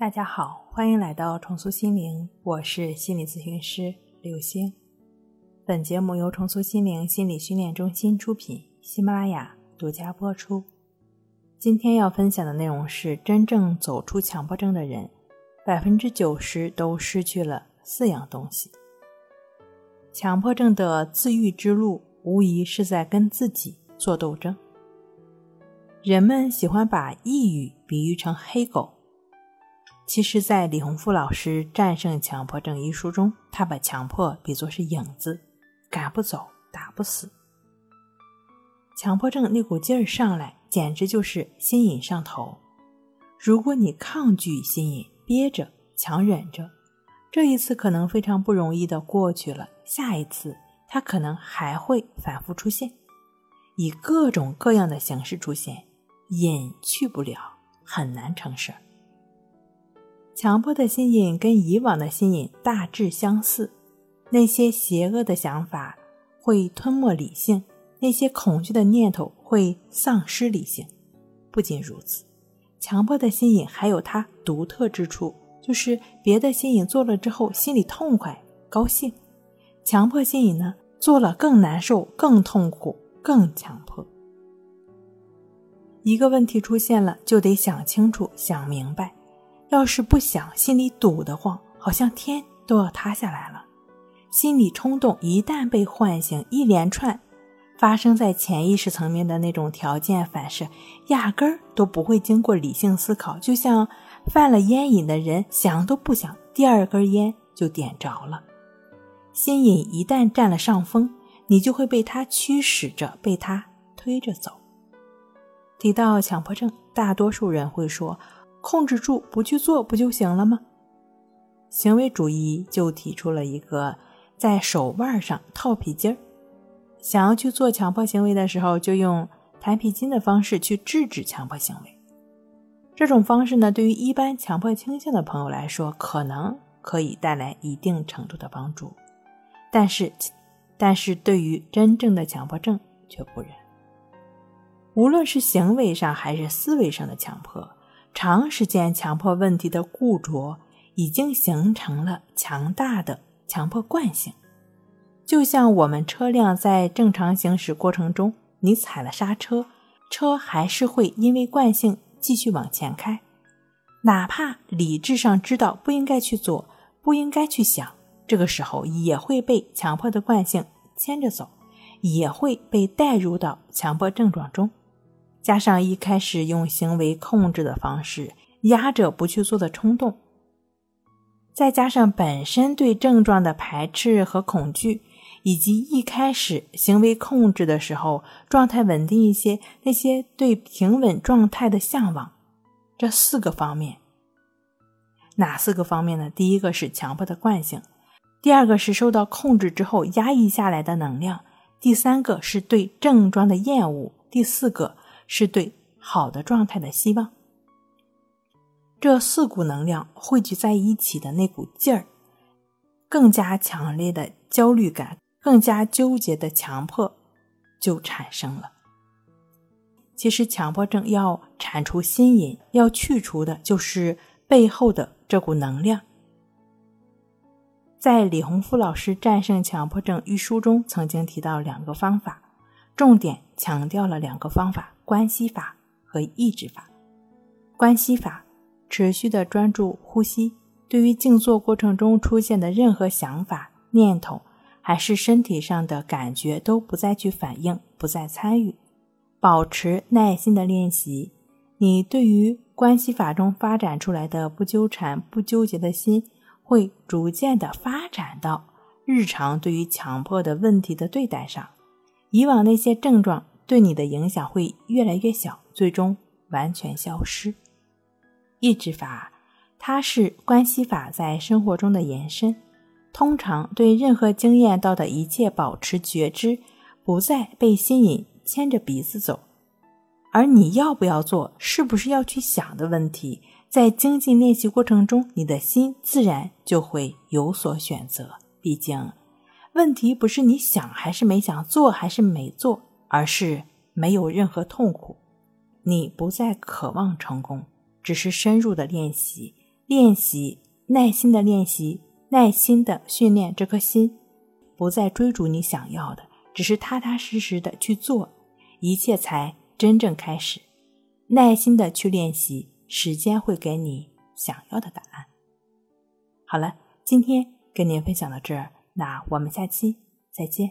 大家好，欢迎来到重塑心灵，我是心理咨询师刘星。本节目由重塑心灵心理训练中心出品，喜马拉雅独家播出。今天要分享的内容是：真正走出强迫症的人，百分之九十都失去了四样东西。强迫症的自愈之路，无疑是在跟自己做斗争。人们喜欢把抑郁比喻成黑狗。其实，在李洪福老师《战胜强迫症》一书中，他把强迫比作是影子，赶不走，打不死。强迫症那股劲儿上来，简直就是心瘾上头。如果你抗拒心瘾，憋着、强忍着，这一次可能非常不容易的过去了，下一次它可能还会反复出现，以各种各样的形式出现，瘾去不了，很难成事儿。强迫的心瘾跟以往的心瘾大致相似，那些邪恶的想法会吞没理性，那些恐惧的念头会丧失理性。不仅如此，强迫的心瘾还有它独特之处，就是别的心瘾做了之后心里痛快高兴，强迫心瘾呢做了更难受、更痛苦、更强迫。一个问题出现了，就得想清楚、想明白。要是不想，心里堵得慌，好像天都要塌下来了。心理冲动一旦被唤醒，一连串发生在潜意识层面的那种条件反射，压根儿都不会经过理性思考，就像犯了烟瘾的人，想都不想，第二根烟就点着了。心瘾一旦占了上风，你就会被他驱使着，被他推着走。提到强迫症，大多数人会说。控制住不去做不就行了吗？行为主义就提出了一个在手腕上套皮筋儿，想要去做强迫行为的时候，就用弹皮筋的方式去制止强迫行为。这种方式呢，对于一般强迫倾向的朋友来说，可能可以带来一定程度的帮助，但是，但是对于真正的强迫症却不然。无论是行为上还是思维上的强迫。长时间强迫问题的固着，已经形成了强大的强迫惯性。就像我们车辆在正常行驶过程中，你踩了刹车，车还是会因为惯性继续往前开，哪怕理智上知道不应该去做，不应该去想，这个时候也会被强迫的惯性牵着走，也会被带入到强迫症状中。加上一开始用行为控制的方式压着不去做的冲动，再加上本身对症状的排斥和恐惧，以及一开始行为控制的时候状态稳定一些，那些对平稳状态的向往，这四个方面，哪四个方面呢？第一个是强迫的惯性，第二个是受到控制之后压抑下来的能量，第三个是对症状的厌恶，第四个。是对好的状态的希望。这四股能量汇聚在一起的那股劲儿，更加强烈的焦虑感，更加纠结的强迫就产生了。其实，强迫症要铲除心瘾，要去除的就是背后的这股能量。在李洪福老师《战胜强迫症》一书中，曾经提到两个方法，重点强调了两个方法。关系法和抑制法。关系法，持续的专注呼吸，对于静坐过程中出现的任何想法、念头，还是身体上的感觉，都不再去反应，不再参与，保持耐心的练习。你对于关系法中发展出来的不纠缠、不纠结的心，会逐渐的发展到日常对于强迫的问题的对待上。以往那些症状。对你的影响会越来越小，最终完全消失。抑制法，它是关系法在生活中的延伸。通常对任何经验到的一切保持觉知，不再被吸引牵着鼻子走。而你要不要做，是不是要去想的问题，在精进练习过程中，你的心自然就会有所选择。毕竟，问题不是你想还是没想做还是没做。而是没有任何痛苦，你不再渴望成功，只是深入的练习，练习，耐心的练习，耐心的训练这颗心，不再追逐你想要的，只是踏踏实实的去做，一切才真正开始。耐心的去练习，时间会给你想要的答案。好了，今天跟您分享到这儿，那我们下期再见。